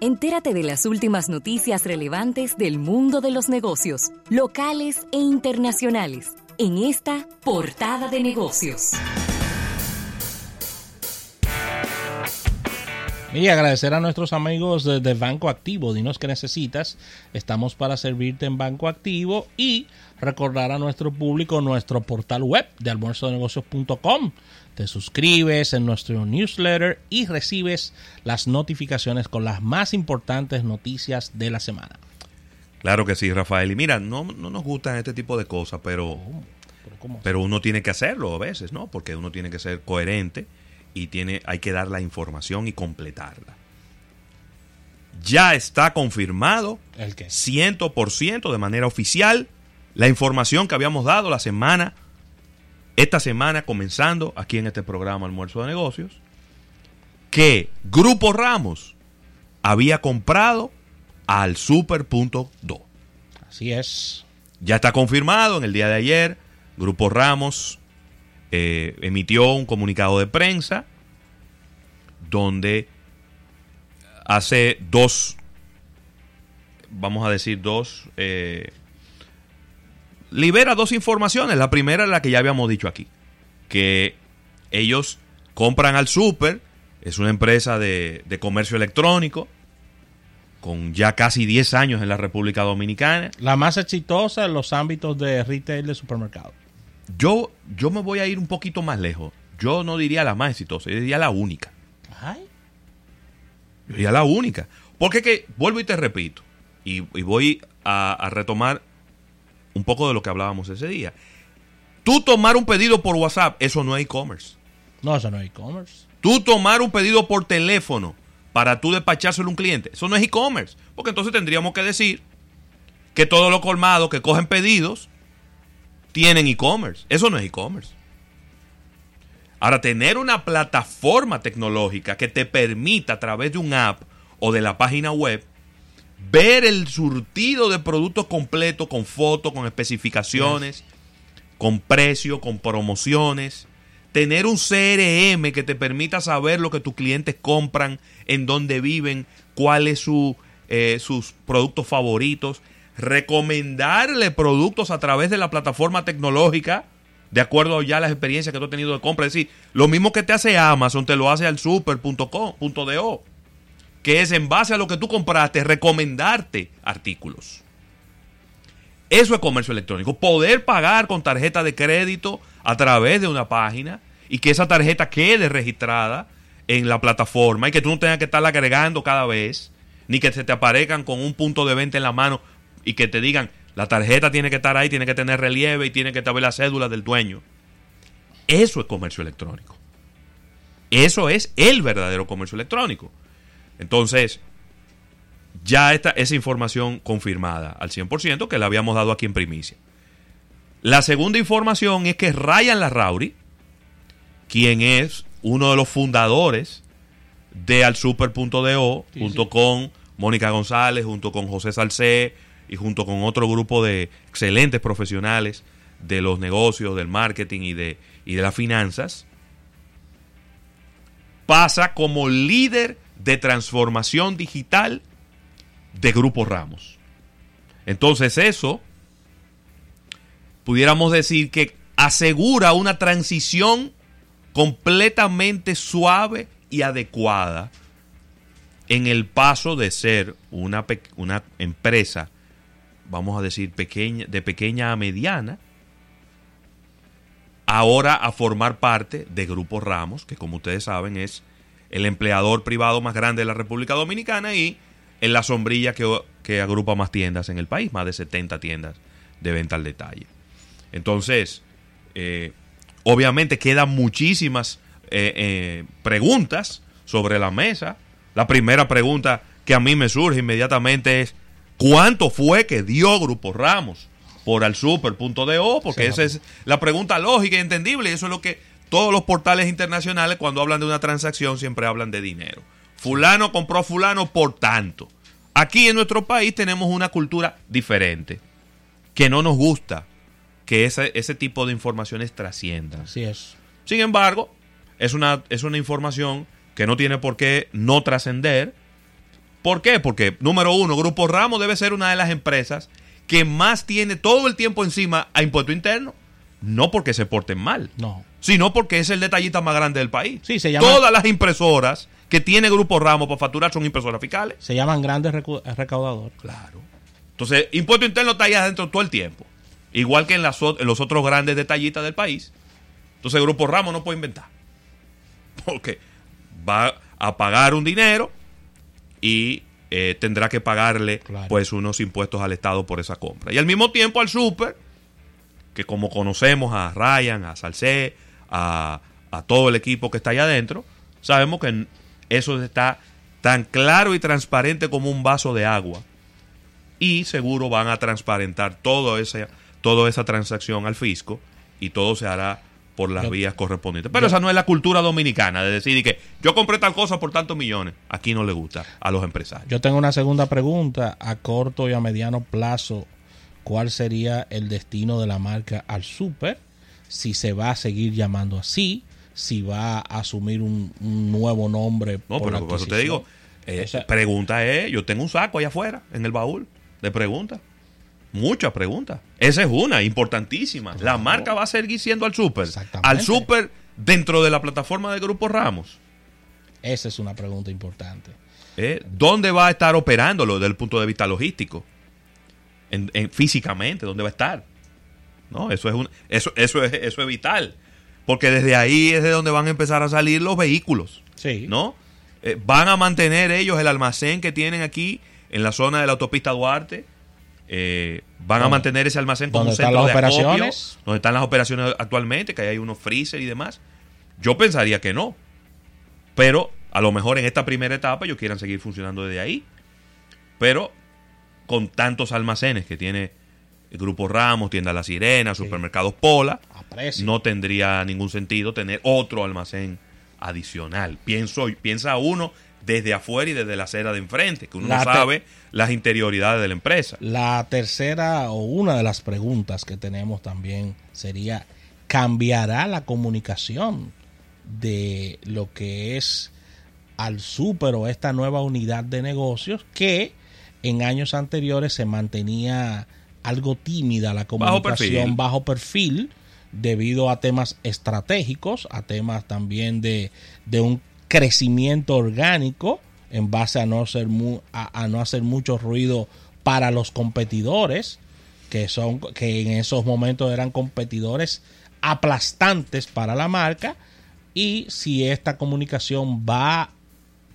Entérate de las últimas noticias relevantes del mundo de los negocios, locales e internacionales, en esta portada de negocios. Y agradecer a nuestros amigos de, Banco Activo. Dinos que necesitas. Estamos para servirte en Banco Activo y recordar a nuestro público nuestro portal web de almuerzonegocios.com. Te suscribes en nuestro newsletter y recibes las notificaciones con las más importantes noticias de la semana. Claro que sí, Rafael. Y mira, no, no nos gustan este tipo de cosas, pero, pero, pero uno tiene que hacerlo a veces, ¿no? Porque uno tiene que ser coherente y tiene, hay que dar la información y completarla. Ya está confirmado ¿El qué? 100% de manera oficial la información que habíamos dado la semana, esta semana comenzando aquí en este programa Almuerzo de Negocios, que Grupo Ramos había comprado al Super.2. Así es. Ya está confirmado en el día de ayer. Grupo Ramos eh, emitió un comunicado de prensa donde hace dos, vamos a decir dos, eh, libera dos informaciones. La primera es la que ya habíamos dicho aquí, que ellos compran al super, es una empresa de, de comercio electrónico, con ya casi 10 años en la República Dominicana. La más exitosa en los ámbitos de retail de supermercado. Yo, yo me voy a ir un poquito más lejos. Yo no diría la más exitosa, yo diría la única. Ay. Yo diría la única. Porque que, vuelvo y te repito, y, y voy a, a retomar un poco de lo que hablábamos ese día. Tú tomar un pedido por WhatsApp, eso no es e-commerce. No, eso no es e-commerce. Tú tomar un pedido por teléfono para tú despachárselo a un cliente, eso no es e-commerce. Porque entonces tendríamos que decir que todos los colmados que cogen pedidos tienen e-commerce. Eso no es e-commerce. Ahora, tener una plataforma tecnológica que te permita a través de un app o de la página web ver el surtido de productos completo con fotos, con especificaciones, con precio, con promociones. Tener un CRM que te permita saber lo que tus clientes compran, en dónde viven, cuáles su, eh, sus productos favoritos. Recomendarle productos a través de la plataforma tecnológica, de acuerdo ya a las experiencias que tú has tenido de compra. Es decir, lo mismo que te hace Amazon, te lo hace al super.com.do que es en base a lo que tú compraste, recomendarte artículos. Eso es comercio electrónico. Poder pagar con tarjeta de crédito a través de una página y que esa tarjeta quede registrada en la plataforma y que tú no tengas que estarla agregando cada vez, ni que se te aparezcan con un punto de venta en la mano y que te digan, la tarjeta tiene que estar ahí, tiene que tener relieve y tiene que estar la cédula del dueño. Eso es comercio electrónico. Eso es el verdadero comercio electrónico. Entonces, ya está esa información confirmada al 100% que la habíamos dado aquí en primicia. La segunda información es que Ryan Larrauri, quien es uno de los fundadores de alsuper.do, Sí, junto sí. con Mónica González, junto con José Salcé y junto con otro grupo de excelentes profesionales de los negocios, del marketing y de, y de las finanzas, pasa como líder de transformación digital de Grupo Ramos. Entonces eso, pudiéramos decir que asegura una transición completamente suave y adecuada en el paso de ser una, una empresa, vamos a decir, pequeña, de pequeña a mediana, ahora a formar parte de Grupo Ramos, que como ustedes saben es el empleador privado más grande de la República Dominicana y en la sombrilla que, que agrupa más tiendas en el país, más de 70 tiendas de venta al detalle. Entonces, eh, obviamente quedan muchísimas eh, eh, preguntas sobre la mesa. La primera pregunta que a mí me surge inmediatamente es, ¿cuánto fue que dio Grupo Ramos por al super.do? Porque Sí, esa es la pregunta lógica y entendible y eso es lo que todos los portales internacionales cuando hablan de una transacción siempre hablan de dinero. Fulano compró a fulano por tanto. Aquí en nuestro país tenemos una cultura diferente, que no nos gusta que ese, ese tipo de informaciones trasciendan. Así es. Sin embargo, es una, es una información que no tiene por qué no trascender. ¿Por qué? Porque, número uno, Grupo Ramos debe ser una de las empresas que más tiene todo el tiempo encima a impuesto interno. No porque se porten mal, No. Sino porque es el detallista más grande del país. Sí, se llama- Todas las impresoras que tiene Grupo Ramos para facturar son impresoras fiscales. Se llaman grandes recaudadores. Claro. Entonces, impuesto interno está ahí adentro todo el tiempo. Igual que en, las o- en los otros grandes detallistas del país. Entonces, Grupo Ramos no puede inventar. Porque va a pagar un dinero y eh, tendrá que pagarle Claro. pues unos impuestos al Estado por esa compra. Y al mismo tiempo al súper, que como conocemos a Ryan, a Salcé, a, a todo el equipo que está allá adentro, sabemos que eso está tan claro y transparente como un vaso de agua. Y seguro van a transparentar todo ese, toda esa transacción al fisco y todo se hará por las Yo- vías correspondientes. Pero yo- esa no es la cultura dominicana de decir que yo compré tal cosa por tantos millones. Aquí no le gusta a los empresarios. Yo tengo una segunda pregunta. A corto y a mediano plazo, ¿cuál sería el destino de la marca al super? Si se va a seguir llamando así, si va a asumir un, un nuevo nombre. No, por pero por eso te digo, eh, O sea- pregunta es, yo tengo un saco allá afuera, en el baúl, de preguntas. Muchas preguntas. Esa es una, importantísima. La marca va a seguir siendo al. Exactamente. Al súper dentro de la plataforma de Grupo Ramos. Esa es una pregunta importante. ¿eh? ¿Dónde va a estar operándolo desde el punto de vista logístico? En, en- físicamente, ¿dónde va a estar? ¿No? Eso es, un, eso, eso, es, eso es vital. Porque desde ahí es de donde van a empezar a salir los vehículos. Sí. ¿no? Eh, van a mantener ellos el almacén que tienen aquí en la zona de la autopista Duarte. Eh, van a mantener ese almacén como ¿Dónde un están centro las de acopio, operaciones? donde están las operaciones actualmente, que ahí hay unos freezer y demás. Yo pensaría que no. Pero a lo mejor en esta primera etapa ellos quieran seguir funcionando desde ahí. Pero con tantos almacenes que tiene el Grupo Ramos, Tienda La Sirena, Supermercados Pola, no tendría ningún sentido tener otro almacén adicional. Pienso, piensa uno desde afuera y desde la acera de enfrente, que uno La no sabe las interioridades de la empresa. La tercera o una de las preguntas que tenemos también sería, ¿cambiará la comunicación de lo que es al súper o esta nueva unidad de negocios que en años anteriores se mantenía algo tímida la comunicación perfil. bajo perfil debido a temas estratégicos, a temas también de, de un crecimiento orgánico en base a no, ser mu- a, a no hacer mucho ruido para los competidores, que, son, que en esos momentos eran competidores aplastantes para la marca, y si esta comunicación va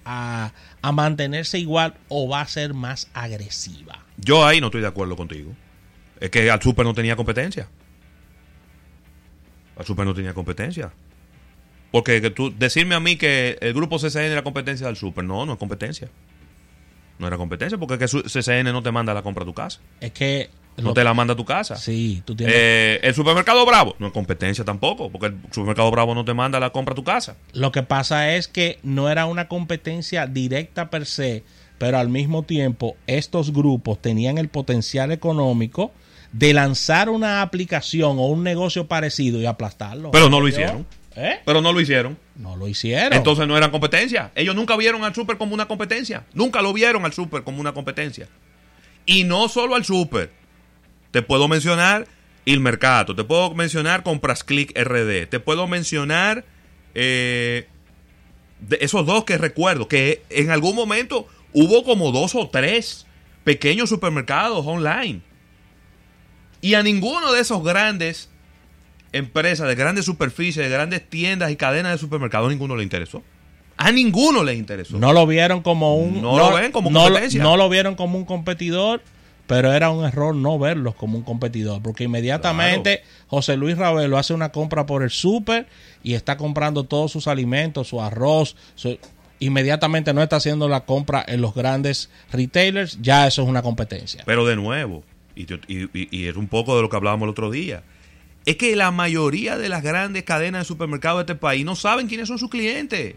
a, a mantenerse igual o va a ser más agresiva. Yo ahí no estoy de acuerdo contigo. Es que al Super no tenía competencia. Al Super no tenía competencia. Porque que tú, decirme a mí que el grupo CCN era competencia del Super, no, no es competencia. No era competencia porque es que CCN no te manda la compra a tu casa. Es que... No lo- te la manda a tu casa. Sí, tú tienes... Eh, el supermercado Bravo no es competencia tampoco, porque el supermercado Bravo no te manda la compra a tu casa. Lo que pasa es que no era una competencia directa per se, pero al mismo tiempo estos grupos tenían el potencial económico de lanzar una aplicación o un negocio parecido y aplastarlo. Pero no lo hicieron. ¿Eh? Pero no lo hicieron. No lo hicieron. Entonces no eran competencia. Ellos nunca vieron al super como una competencia. Nunca lo vieron al super como una competencia. Y no solo al super. Te puedo mencionar Il Mercato. Te puedo mencionar Compras Click RD. Te puedo mencionar eh, de esos dos que recuerdo. Que en algún momento hubo como dos o tres pequeños supermercados online. Y a ninguno de esos grandes empresas, de grandes superficies, de grandes tiendas y cadenas de supermercados, ninguno le interesó. A ninguno le interesó. no lo vieron como un... No lo ven como no competencia. No lo vieron como un competidor, pero era un error no verlos como un competidor, porque inmediatamente José Luis Ravelo hace una compra por el súper y está comprando todos sus alimentos, su arroz, su- inmediatamente no está haciendo la compra en los grandes retailers, ya eso es una competencia. Pero de nuevo, y, es un poco de lo que hablábamos el otro día, es que la mayoría de las grandes cadenas de supermercados de este país no saben quiénes son sus clientes.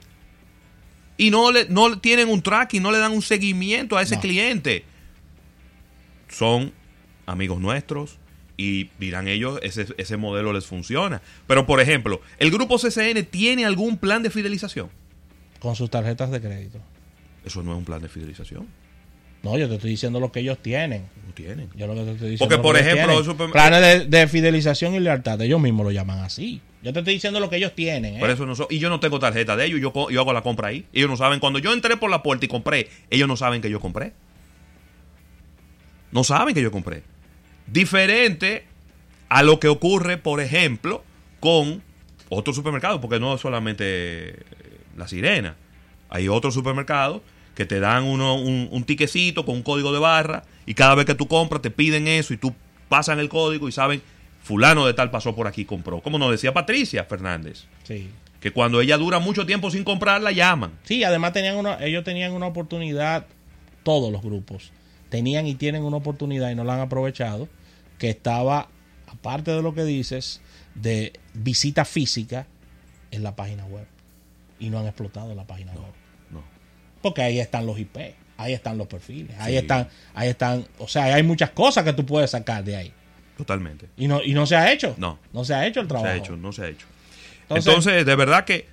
Y no le, no tienen un tracking, no le dan un seguimiento a ese No. cliente. Son amigos nuestros y dirán ellos, ese, ese modelo les funciona. Pero, por ejemplo, ¿el grupo CCN tiene algún plan de fidelización? Con sus tarjetas de crédito. Eso no es un plan de fidelización. No, yo te estoy diciendo lo que ellos tienen. No tienen. Yo lo que te estoy diciendo Porque, lo por ejemplo, supermer- planes de, de fidelización y lealtad, ellos mismos lo llaman así. Yo te estoy diciendo lo que ellos tienen. ¿eh? Por eso no so- y yo no tengo tarjeta de ellos, yo, yo hago la compra ahí. Ellos no saben, cuando yo entré por la puerta y compré, ellos no saben que yo compré. No saben que yo compré. Diferente a lo que ocurre, por ejemplo, con otros supermercados, porque no es solamente eh, la sirena. Hay otros supermercados que te dan uno, un, un tiquecito con un código de barra y cada vez que tú compras te piden eso y tú pasan el código y saben, fulano de tal pasó por aquí y compró. Como nos decía Patricia Fernández Sí. que cuando ella dura mucho tiempo sin comprar, la llaman. Sí, además tenían una, ellos tenían una oportunidad, todos los grupos, tenían y tienen una oportunidad y no la han aprovechado, que estaba, aparte de lo que dices, de visita física en la página web. Y no han explotado la página web. No. Porque ahí están los IP, ahí están los perfiles, ahí Sí. están, ahí están, o sea, hay muchas cosas que tú puedes sacar de ahí. Totalmente. Y no, y no se ha hecho. No. No se ha hecho el No trabajo. se ha hecho, no se ha hecho. Entonces- Entonces, de verdad que,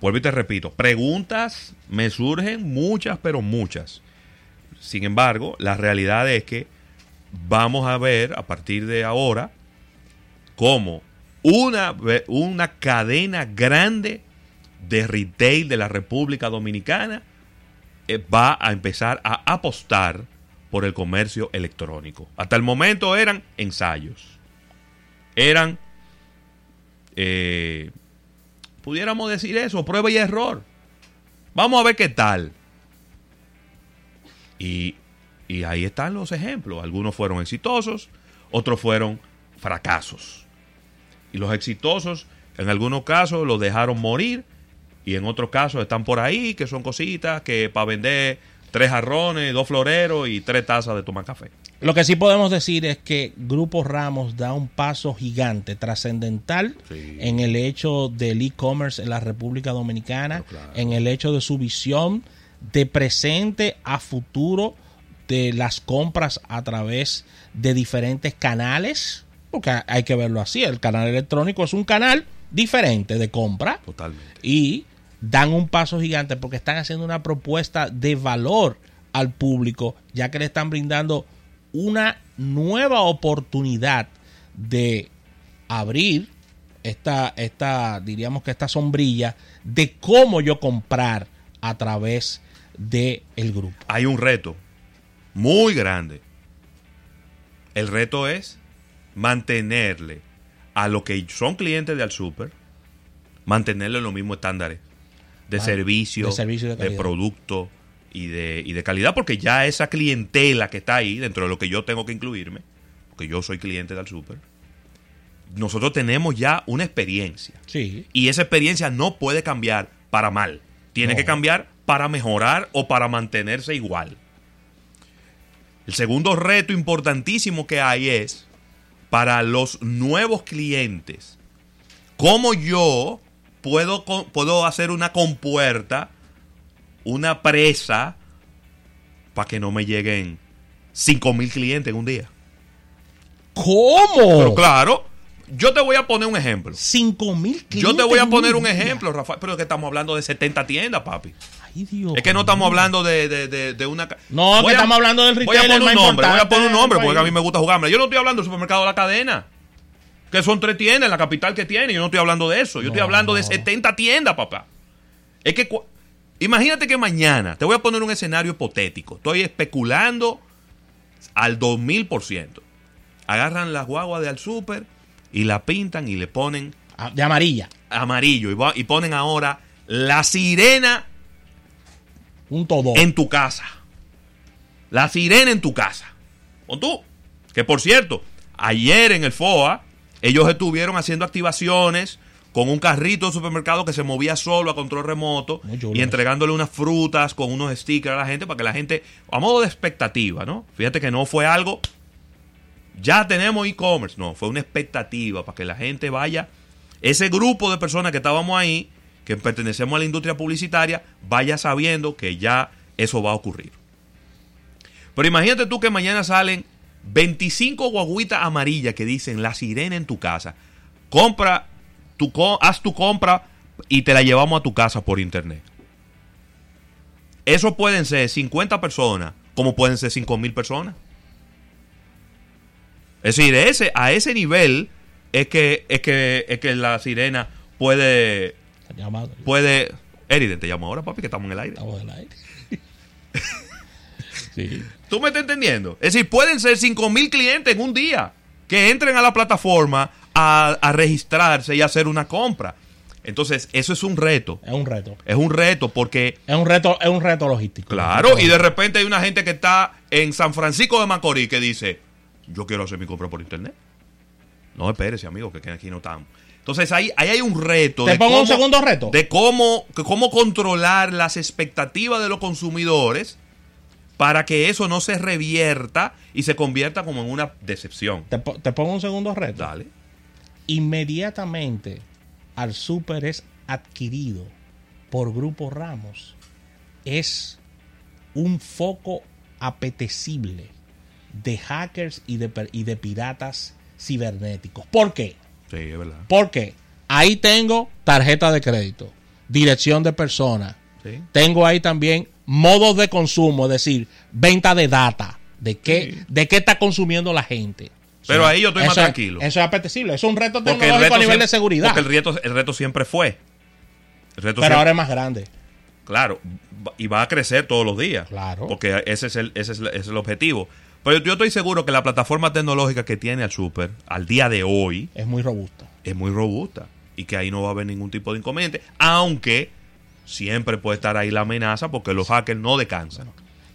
vuelvo y te repito, preguntas me surgen muchas, pero muchas. Sin embargo, la realidad es que vamos a ver a partir de ahora cómo una, una cadena grande de retail de la República Dominicana eh, va a empezar a apostar por el comercio electrónico. Hasta el momento eran ensayos. Eran, eh, pudiéramos decir eso, prueba y error. Vamos a ver qué tal. Y, y ahí están los ejemplos. Algunos fueron exitosos, otros fueron fracasos. Y los exitosos, en algunos casos, los dejaron morir. Y en otros casos están por ahí, que son cositas que para vender tres jarrones, dos floreros y tres tazas de tomar café. Lo que sí podemos decir es que Grupo Ramos da un paso gigante, trascendental, Sí. en el hecho del e-commerce en la República Dominicana, claro. en el hecho de su visión de presente a futuro de las compras a través de diferentes canales, porque hay que verlo así, el canal electrónico es un canal diferente de compra Totalmente. y dan un paso gigante porque están haciendo una propuesta de valor al público, ya que le están brindando una nueva oportunidad de abrir esta, esta, diríamos que esta sombrilla de cómo yo comprar a través de el grupo. Hay un reto muy grande. El reto es mantenerle a los que son clientes de Al Super, mantenerle los mismos estándares de servicio, de servicio y de de, calidad. producto y de, y de calidad, porque ya esa clientela que está ahí, dentro de lo que yo tengo que incluirme, porque yo soy cliente de Al Super, nosotros tenemos ya una experiencia. Sí. Y esa experiencia no puede cambiar para mal. Tiene No. que cambiar para mejorar o para mantenerse igual. El segundo reto importantísimo que hay es para los nuevos clientes. ¿Cómo yo puedo, puedo hacer una compuerta, una presa, para que no me lleguen 5 mil clientes en un día? ¿Cómo? Pero claro, yo te voy a poner un ejemplo. 5 mil Yo te voy a clientes poner un ejemplo, Rafael, pero es que estamos hablando de 70 tiendas, papi. Ay, Dios Es que no estamos hablando de, de, de, de una... No, que Voy a- estamos hablando del Voy a poner un nombre, voy a poner un nombre, porque a mí me gusta jugarme. Yo no estoy hablando del supermercado de la cadena, que son tres tiendas en la capital que tiene. Yo no estoy hablando de eso. Yo estoy No. hablando de 70 tiendas, papá. Es que... Imagínate que mañana, te voy a poner un escenario hipotético. Estoy especulando al 2000%. Agarran las guaguas de al super y la pintan y le ponen Ah, De amarilla. amarillo y, va- y ponen ahora la sirena Un todo. en tu casa. La sirena en tu casa. O tú. Que por cierto, ayer en el FOA, ellos estuvieron haciendo activaciones con un carrito de supermercado que se movía solo a control remoto y entregándole unas frutas con unos stickers a la gente para que la gente, a modo de expectativa, ¿no? Fíjate que no fue algo, ya tenemos e-commerce, no, fue una expectativa para que la gente vaya, ese grupo de personas que estábamos ahí, que pertenecemos a la industria publicitaria, vaya sabiendo que ya eso va a ocurrir. Pero imagínate tú que mañana salen 25 guaguitas amarillas que dicen la sirena en tu casa. Compra, tu, co- haz tu compra y te la llevamos a tu casa por internet. Eso pueden ser 50 personas, como pueden ser 5 mil personas. Es decir, ese, a ese nivel es que, es que, es que la sirena puede. Puede Eriden, te llamo ahora, papi, que estamos en el aire. Estamos en el aire. sí. ¿Tú me estás entendiendo? Es decir, pueden ser 5 mil clientes en un día que entren a la plataforma a, a registrarse y hacer una compra. Entonces, eso es un reto. Es un reto. Es un reto porque Es un reto, es un reto logístico. Claro, y de repente hay una gente que está en San Francisco de Macorís que dice, yo quiero hacer mi compra por internet. No, espérese, amigo, que aquí no estamos. Entonces ahí, ahí hay un reto. ¿Te pongo un segundo reto? De cómo, cómo controlar las expectativas de los consumidores para que eso no se revierta y se convierta como en una decepción. Te, po- te pongo un segundo reto. Dale. Inmediatamente al super es adquirido por Grupo Ramos, es un foco apetecible de hackers y de, y de piratas cibernéticos. ¿Por qué? Sí, es verdad. Porque ahí tengo tarjeta de crédito, dirección de persona, Sí. tengo ahí también modos de consumo, es decir, venta de data, de qué, Sí. de qué está consumiendo la gente. Pero ahí yo estoy más es- tranquilo. Eso es apetecible, eso es un reto el tecnológico reto a nivel siempre- de seguridad. Porque el reto, el reto siempre fue. El reto pero siempre- ahora es más grande. Claro, y va a crecer todos los días. Claro. Porque ese es el, ese es el, ese es el objetivo. Pero yo estoy seguro que la plataforma tecnológica que tiene al Super al día de hoy Es muy robusta. es muy robusta y que ahí no va a haber ningún tipo de inconveniente, aunque siempre puede estar ahí la amenaza porque los hackers no descansan.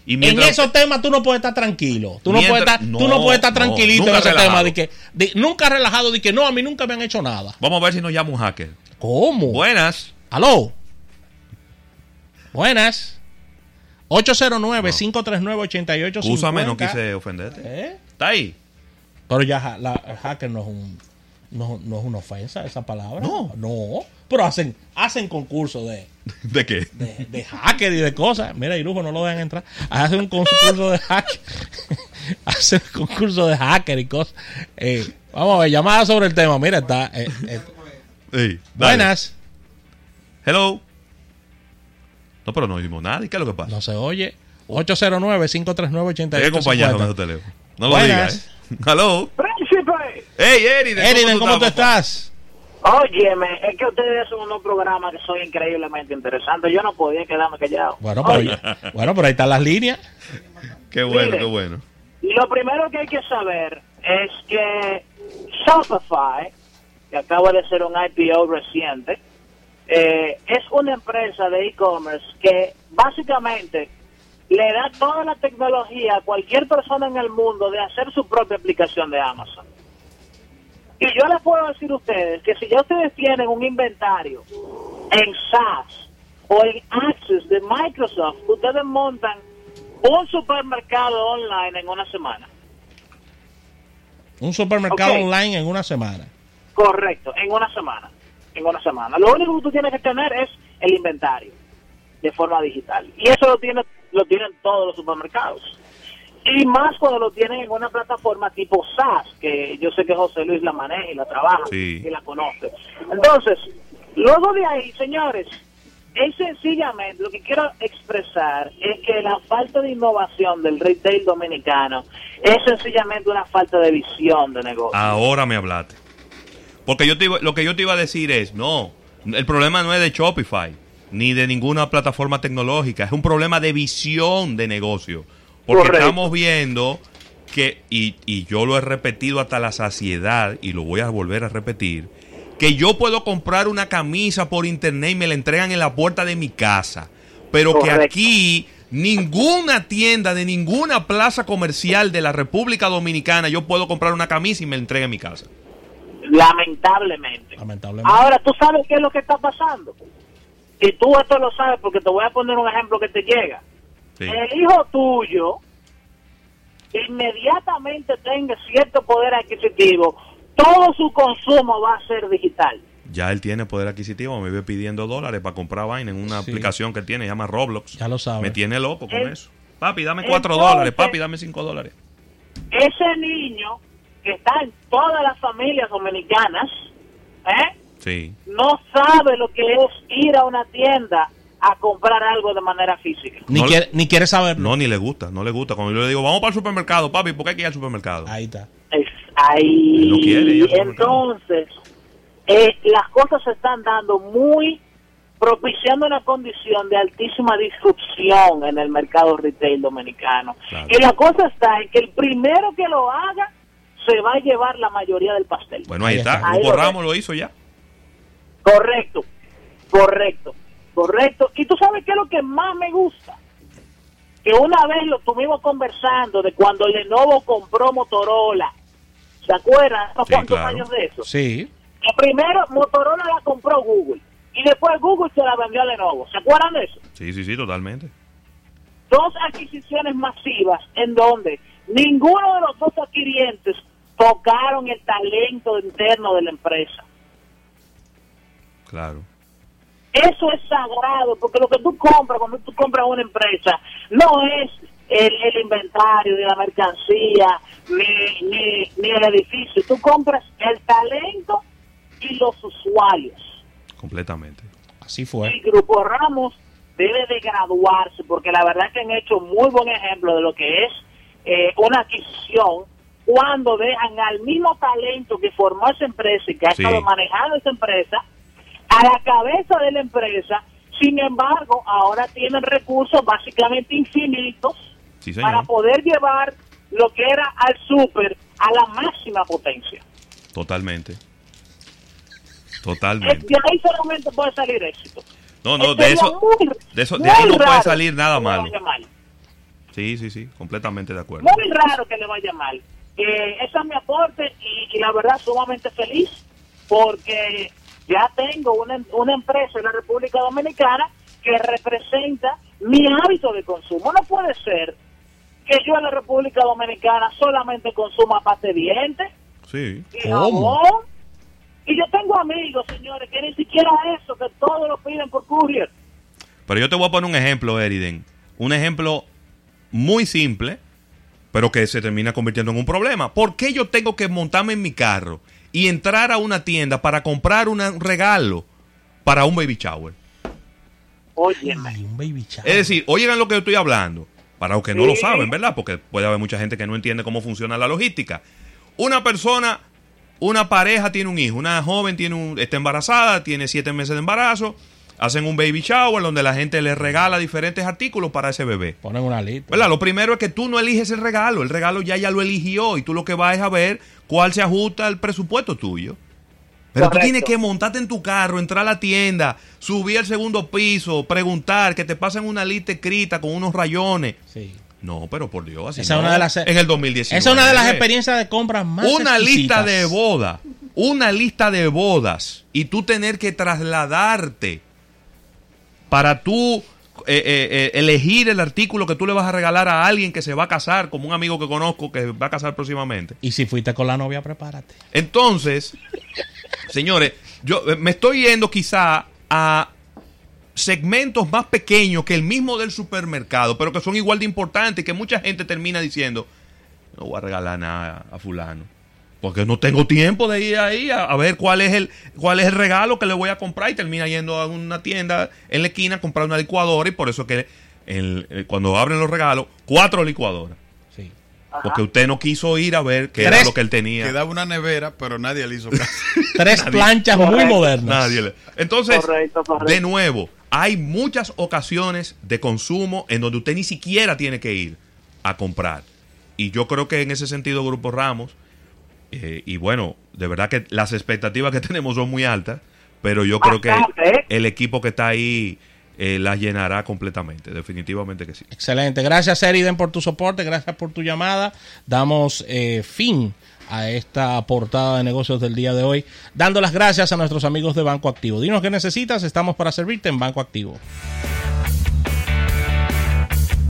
Y En esos temas tú no puedes estar tranquilo. Tú no, puedes estar, tú no, no puedes estar no, tranquilito en nunca ese relajado. tema. De que, de- nunca relajado de que no, a mí nunca me han hecho nada. Vamos a ver si nos llama un hacker. ¿Cómo? Buenas. ¿Aló? Buenas. 809-539-8850. Úsame, no quise ofenderte. ¿Eh? ¿Está ahí? Pero ya la, el hacker no es un no, no es una ofensa esa palabra. No. No. Pero hacen, hacen concurso de, ¿De qué? de, de hacker y de cosas. Mira, Irujo, no lo dejan entrar. Hacen un concurso de hacker. hacen un concurso de hacker y cosas. Eh, vamos a ver, llamada sobre el tema. Mira, está. eh, eh, Sí, buenas. Hello. No, pero no dimos nada. ¿Y qué es lo que pasa? No se oye. 809-539-8850. Hay acompañarnos ese teléfono. No lo Buenas. digas. ¿eh? Hello. Príncipe, Hey, Eriden. Eriden, ¿cómo tú estás? Óyeme, es que ustedes son unos programas que son increíblemente interesantes. Yo no podía quedarme callado. Bueno, pero, Oye, bueno, pero ahí están las líneas. Qué bueno, Mire. qué bueno. lo primero que hay que saber es que Shopify, que acaba de ser un IPO reciente, eh, es una empresa de e-commerce que básicamente le da toda la tecnología a cualquier persona en el mundo de hacer su propia aplicación de Amazon. Y yo les puedo decir a ustedes que si ya ustedes tienen un inventario en SaaS o en Access de Microsoft, ustedes montan un supermercado online en una semana. Un supermercado online en una semana. Correcto, en una semana. En una semana. Lo único que tú tienes que tener es el inventario de forma digital. Y eso lo, tiene, lo tienen todos los supermercados. Y más cuando lo tienen en una plataforma tipo SaaS, que yo sé que José Luis la maneja y la trabaja Sí. y la conoce. Entonces, luego de ahí, señores, es sencillamente lo que quiero expresar es que la falta de innovación del retail dominicano es sencillamente una falta de visión de negocio. Ahora me hablaste. Porque yo te iba- lo que yo te iba a decir es, no, el problema no es de Shopify, ni de ninguna plataforma tecnológica, es un problema de visión de negocio. Porque Correcto. estamos viendo que, y, y yo lo he repetido hasta la saciedad, y lo voy a volver a repetir, que yo puedo comprar una camisa por internet y me la entregan en la puerta de mi casa, pero que aquí ninguna tienda de ninguna plaza comercial de la República Dominicana yo puedo comprar una camisa y me la entrega en mi casa. Lamentablemente. Lamentablemente. Ahora, ¿tú sabes qué es lo que está pasando? Y tú esto lo sabes porque te voy a poner un ejemplo que te llega. Sí. El hijo tuyo inmediatamente tenga cierto poder adquisitivo, todo su consumo va a ser digital. Ya él tiene poder adquisitivo, me vive pidiendo dólares para comprar vaina en una Sí. aplicación que él tiene, se llama Roblox. Ya lo sabe. Me tiene loco con El- eso. Papi, dame cuatro Entonces- dólares, papi, dame cinco dólares. Ese niño que está en todas las familias dominicanas, ¿eh? Sí. no sabe lo que es ir a una tienda a comprar algo de manera física. Ni, No- quiere, ni quiere saberlo. No, ni le gusta, no le gusta. Cuando yo le digo, vamos para el supermercado, papi, ¿por qué hay que ir al supermercado? Ahí está. Es ahí. Él no quiere ir al supermercado. Entonces, eh, las cosas se están dando muy propiciando una condición de altísima disrupción en el mercado retail dominicano. Claro. Y la cosa está en que el primero que lo haga se va a llevar la mayoría del pastel. Bueno, ahí Ahí está. está. Ahí Hugo. Ramos lo hizo ya. Correcto, correcto, correcto. Y tú sabes qué es lo que más me gusta. Que una vez lo estuvimos conversando de cuando Lenovo compró Motorola. ¿Se acuerdan? ¿No Sí, cuántos claro. años de eso? Sí. Que primero Motorola la compró Google. Y después Google se la vendió a Lenovo. ¿Se acuerdan de eso? Sí, sí, sí, totalmente. Dos adquisiciones masivas en donde ninguno de los dos adquirientes tocaron el talento interno de la empresa. Claro. Eso es sagrado, porque lo que tú compras cuando tú compras una empresa no es el, el inventario de la mercancía ni, ni, ni el edificio. Tú compras el talento y los usuarios. Completamente. Así fue. El Grupo Ramos debe de graduarse, porque la verdad que han hecho muy buen ejemplo de lo que es eh, una adquisición cuando dejan al mismo talento que formó esa empresa y que ha Sí. estado manejando esa empresa a la cabeza de la empresa. Sin embargo, ahora tienen recursos básicamente infinitos Sí, para poder llevar lo que era al súper a la máxima potencia. Totalmente. Totalmente. de ahí solamente puede salir éxito. No, no, Eh, de eso, muy- de eso, de ahí no puede salir nada malo. Sí, sí, sí, completamente de acuerdo. Muy raro que le vaya mal. Eh, ese es mi aporte y, y la verdad sumamente feliz porque ya tengo una, una empresa en la República Dominicana que representa mi hábito de consumo. No puede ser que yo en la República Dominicana solamente consuma pasta de dientes Sí. y ¿Cómo? jabón. Y yo tengo amigos, señores, que ni siquiera eso, que todo lo piden por courier. Pero yo te voy a poner un ejemplo, Eriden. Un ejemplo muy simple, pero que se termina convirtiendo en un problema. ¿Por qué yo tengo que montarme en mi carro y entrar a una tienda para comprar una- un regalo para un baby shower? Óyeme. Ay, un baby shower. Es decir, oigan lo que yo estoy hablando, para los que no lo saben, ¿verdad? Porque puede haber mucha gente que no entiende cómo funciona la logística. Una persona, una pareja tiene un hijo, una joven tiene un, está embarazada, tiene siete meses de embarazo, hacen un baby shower donde la gente le regala diferentes artículos para ese bebé. Ponen una lista. ¿Verdad? Lo primero es que tú no eliges el regalo, el regalo ya ya lo eligió y tú lo que vas es a ver cuál se ajusta al presupuesto tuyo. Pero Correcto. tú tienes que montarte en tu carro, entrar a la tienda, subir al segundo piso, preguntar, que te pasen una lista escrita con unos rayones. Sí. No, pero por Dios, así Esa es no. una de las- En el 2019. Esa es una de las experiencias de compras más Una lista de boda. Una lista de bodas. Y tú tener que trasladarte para tú eh, eh, eh, elegir el artículo que tú le vas a regalar a alguien que se va a casar, como un amigo que conozco que va a casar próximamente. Y si fuiste con la novia, prepárate. Entonces, señores, yo eh, me estoy yendo quizá a segmentos más pequeños que el mismo del supermercado, pero que son igual de importantes y que mucha gente termina diciendo, no voy a regalar nada a fulano. Porque no tengo tiempo de ir ahí a, a ver cuál es el cuál es el regalo que le voy a comprar y termina yendo a una tienda en la esquina a comprar una licuadora y por eso que el- el- cuando abren los regalos, cuatro licuadoras. Sí. Porque usted no quiso ir a ver qué era lo que él tenía. Quedaba una nevera, pero nadie le hizo caso. Tres planchas muy modernas. Nadie le- Entonces, Correcto, correcto. de nuevo, hay muchas ocasiones de consumo en donde usted ni siquiera tiene que ir a comprar. Y yo creo que en ese sentido, Grupo Ramos, eh, y bueno, de verdad que las expectativas que tenemos son muy altas, pero yo creo que ¿eh? el equipo que está ahí eh, las llenará completamente, definitivamente que sí. Excelente. Gracias, Eriden, por tu soporte. Gracias por tu llamada. Damos eh, fin a esta portada de negocios del día de hoy, dando las gracias a nuestros amigos de Banco Activo. Dinos qué necesitas, estamos para servirte en Banco Activo.